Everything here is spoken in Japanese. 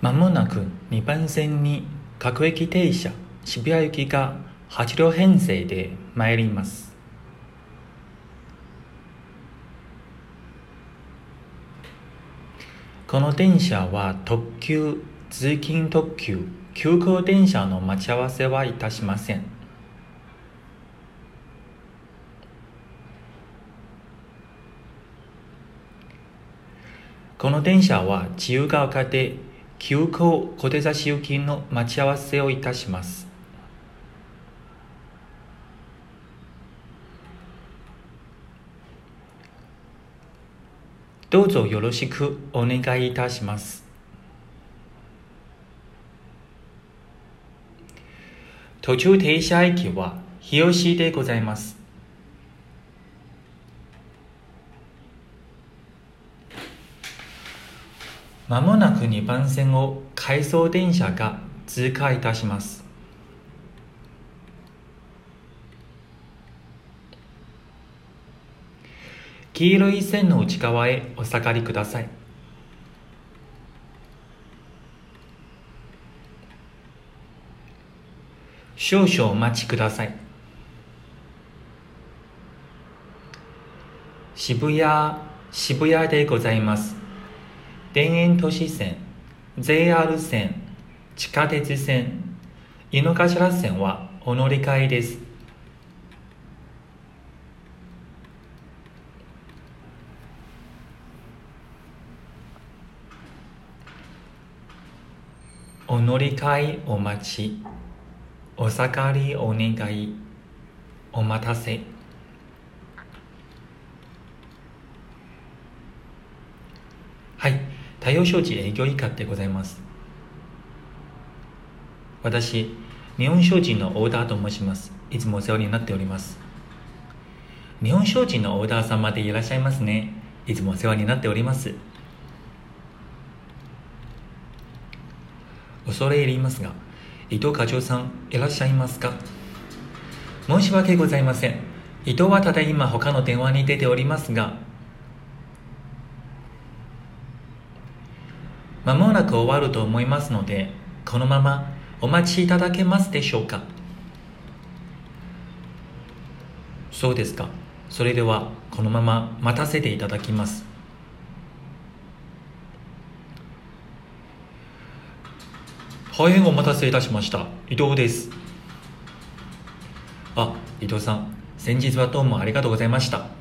まもなく2番線に各駅停車渋谷行きが8両編成で参ります。この電車は特急、通勤特急、急行電車の待ち合わせはいたしません。この電車は自由が丘で急行小手差し行きの待ち合わせをいたします。どうぞよろしくお願いいたします。途中停車駅は日吉でございます。まもなく2番線を回送電車が通過いたします。黄色い線の内側へお下がりください。少々お待ちください。渋谷、渋谷でございます。田園都市線、JR 線、地下鉄線、井の頭線はお乗り換えです。お乗り換えお待ち、お下がりお願い、お待たせ。はい、太陽商事営業以下でございます。私、日本商事のオーダーと申します。いつもお世話になっております。日本商事のオーダー様でいらっしゃいますね。いつもお世話になっております。恐れ入りますが、伊藤課長さんいらっしゃいますか？申し訳ございません。伊藤はただいま他の電話に出ておりますが、まもなく終わると思いますので、このままお待ちいただけますでしょうか？そうですか。それでは、このまま待たせていただきます。はい、お待たせいたしました。伊藤です。あ、伊藤さん、先日はどうもありがとうございました。